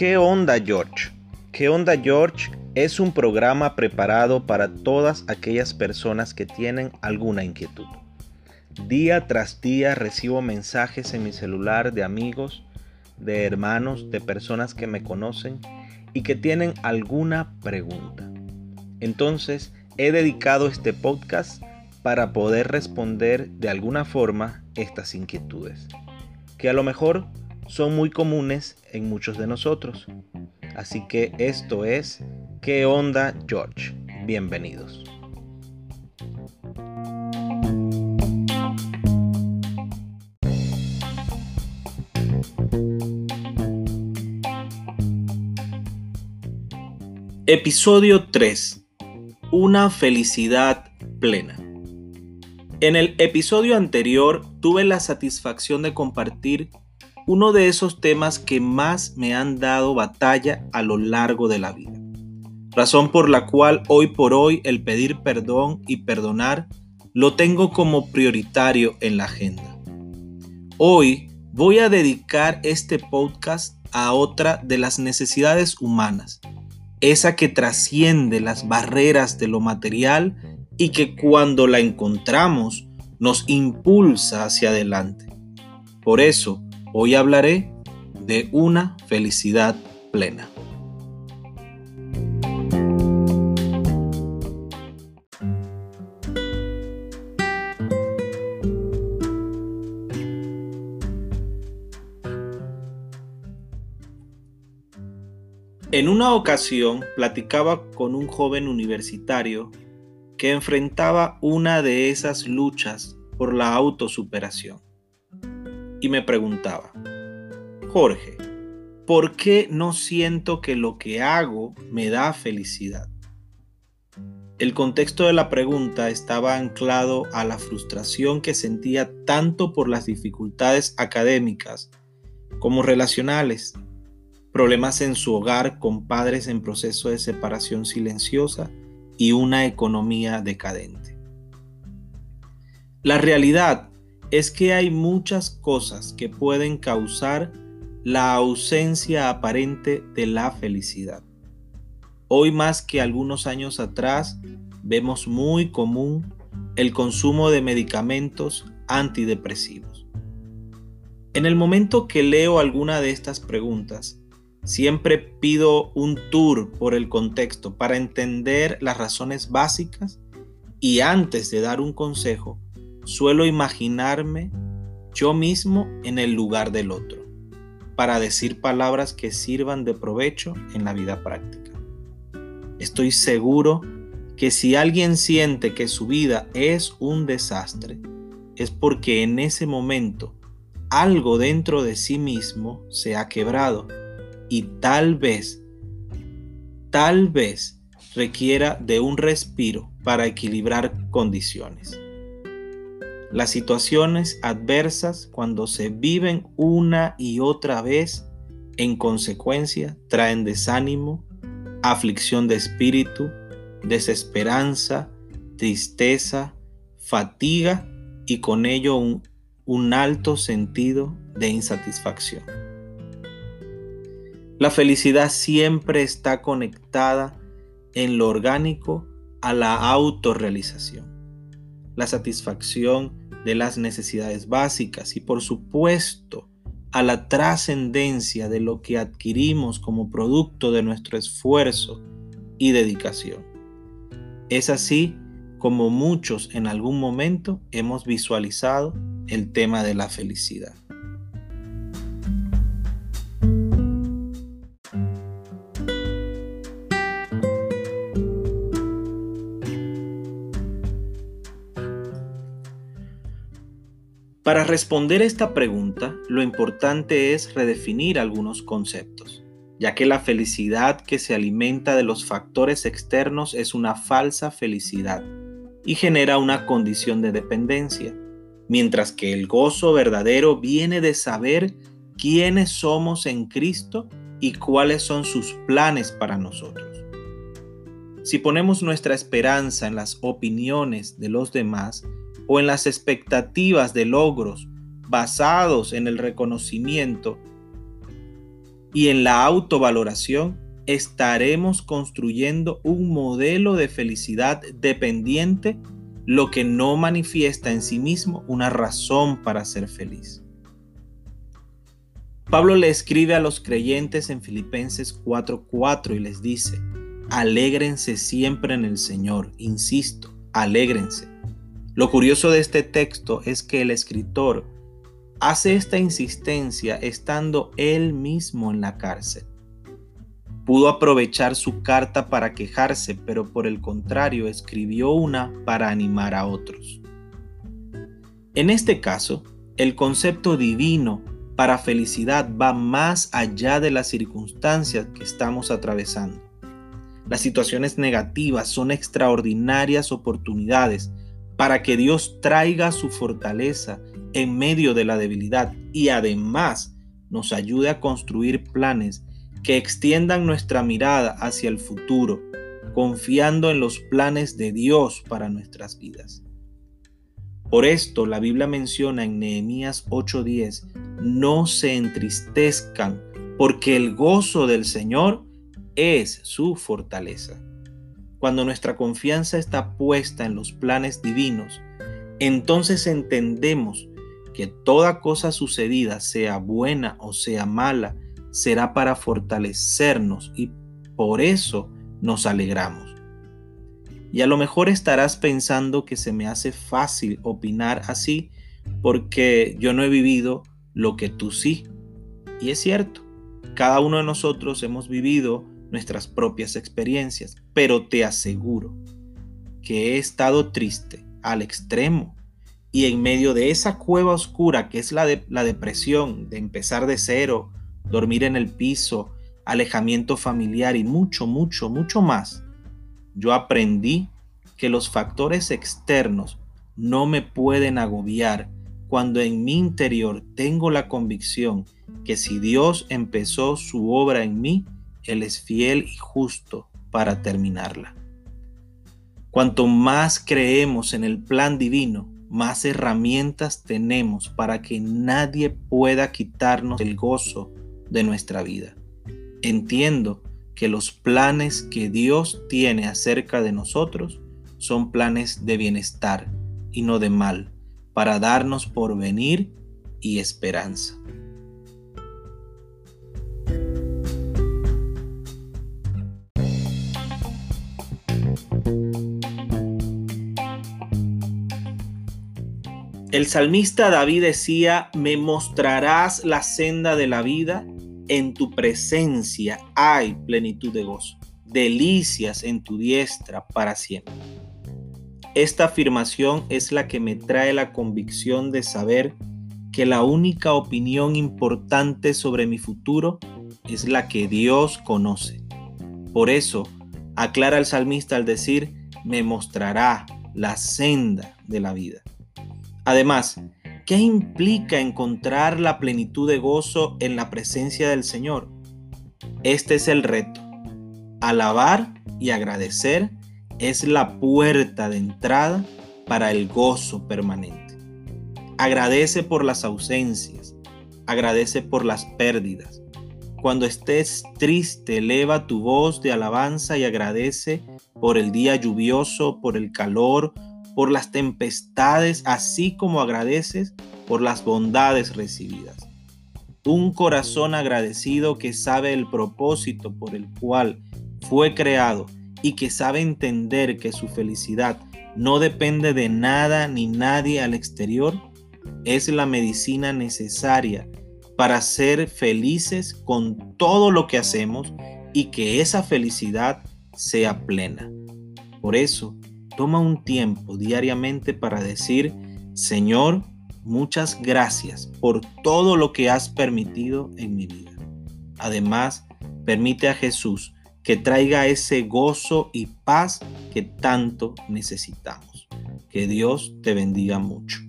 ¿Qué onda George? ¿Qué onda George? Es un programa preparado para todas aquellas personas que tienen alguna inquietud. Día tras día recibo mensajes en mi celular de amigos, de hermanos, de personas que me conocen y que tienen alguna pregunta. Entonces he dedicado este podcast para poder responder de alguna forma estas inquietudes, que a lo mejor son muy comunes en muchos de nosotros. Así que esto es ¿Qué onda George? Bienvenidos. Episodio 3. Una felicidad plena. En el episodio anterior tuve la satisfacción de compartir uno de esos temas que más me han dado batalla a lo largo de la vida. Razón por la cual hoy por hoy el pedir perdón y perdonar lo tengo como prioritario en la agenda. Hoy voy a dedicar este podcast a otra de las necesidades humanas, esa que trasciende las barreras de lo material y que cuando la encontramos nos impulsa hacia adelante. Por eso, Hoy hablaré de una felicidad plena. En una ocasión platicaba con un joven universitario que enfrentaba una de esas luchas por la autosuperación y me preguntaba, Jorge, ¿por qué no siento que lo que hago me da felicidad? El contexto de la pregunta estaba anclado a la frustración que sentía tanto por las dificultades académicas como relacionales, problemas en su hogar con padres en proceso de separación silenciosa y una economía decadente. La realidad es que hay muchas cosas que pueden causar la ausencia aparente de la felicidad. Hoy más que algunos años atrás vemos muy común el consumo de medicamentos antidepresivos. En el momento que leo alguna de estas preguntas, siempre pido un tour por el contexto para entender las razones básicas y antes de dar un consejo, suelo imaginarme yo mismo en el lugar del otro, para decir palabras que sirvan de provecho en la vida práctica. Estoy seguro que si alguien siente que su vida es un desastre, es porque en ese momento algo dentro de sí mismo se ha quebrado y tal vez, tal vez requiera de un respiro para equilibrar condiciones. Las situaciones adversas, cuando se viven una y otra vez, en consecuencia, traen desánimo, aflicción de espíritu, desesperanza, tristeza, fatiga y con ello un, un alto sentido de insatisfacción. La felicidad siempre está conectada en lo orgánico a la autorrealización. La satisfacción de las necesidades básicas y por supuesto a la trascendencia de lo que adquirimos como producto de nuestro esfuerzo y dedicación. Es así como muchos en algún momento hemos visualizado el tema de la felicidad. Para responder esta pregunta, lo importante es redefinir algunos conceptos, ya que la felicidad que se alimenta de los factores externos es una falsa felicidad y genera una condición de dependencia, mientras que el gozo verdadero viene de saber quiénes somos en Cristo y cuáles son sus planes para nosotros. Si ponemos nuestra esperanza en las opiniones de los demás, o en las expectativas de logros basados en el reconocimiento y en la autovaloración, estaremos construyendo un modelo de felicidad dependiente, lo que no manifiesta en sí mismo una razón para ser feliz. Pablo le escribe a los creyentes en Filipenses 4:4 y les dice, alégrense siempre en el Señor, insisto, alégrense. Lo curioso de este texto es que el escritor hace esta insistencia estando él mismo en la cárcel. Pudo aprovechar su carta para quejarse, pero por el contrario escribió una para animar a otros. En este caso, el concepto divino para felicidad va más allá de las circunstancias que estamos atravesando. Las situaciones negativas son extraordinarias oportunidades para que Dios traiga su fortaleza en medio de la debilidad y además nos ayude a construir planes que extiendan nuestra mirada hacia el futuro, confiando en los planes de Dios para nuestras vidas. Por esto la Biblia menciona en Nehemías 8:10, no se entristezcan, porque el gozo del Señor es su fortaleza. Cuando nuestra confianza está puesta en los planes divinos, entonces entendemos que toda cosa sucedida, sea buena o sea mala, será para fortalecernos y por eso nos alegramos. Y a lo mejor estarás pensando que se me hace fácil opinar así porque yo no he vivido lo que tú sí. Y es cierto, cada uno de nosotros hemos vivido nuestras propias experiencias, pero te aseguro que he estado triste al extremo y en medio de esa cueva oscura que es la, la depresión, de empezar de cero, dormir en el piso, alejamiento familiar y mucho, mucho, mucho más, yo aprendí que los factores externos no me pueden agobiar cuando en mi interior tengo la convicción que si Dios empezó su obra en mí, él es fiel y justo para terminarla. Cuanto más creemos en el plan divino, más herramientas tenemos para que nadie pueda quitarnos el gozo de nuestra vida. Entiendo que los planes que Dios tiene acerca de nosotros son planes de bienestar y no de mal, para darnos porvenir y esperanza. El salmista David decía, me mostrarás la senda de la vida, en tu presencia hay plenitud de gozo, delicias en tu diestra para siempre. Esta afirmación es la que me trae la convicción de saber que la única opinión importante sobre mi futuro es la que Dios conoce. Por eso, aclara el salmista al decir, me mostrará la senda de la vida. Además, ¿qué implica encontrar la plenitud de gozo en la presencia del Señor? Este es el reto. Alabar y agradecer es la puerta de entrada para el gozo permanente. Agradece por las ausencias, agradece por las pérdidas. Cuando estés triste, eleva tu voz de alabanza y agradece por el día lluvioso, por el calor, por las tempestades, así como agradeces por las bondades recibidas. Un corazón agradecido que sabe el propósito por el cual fue creado y que sabe entender que su felicidad no depende de nada ni nadie al exterior, es la medicina necesaria para ser felices con todo lo que hacemos y que esa felicidad sea plena. Por eso, toma un tiempo diariamente para decir, Señor, muchas gracias por todo lo que has permitido en mi vida. Además, permite a Jesús que traiga ese gozo y paz que tanto necesitamos. Que Dios te bendiga mucho.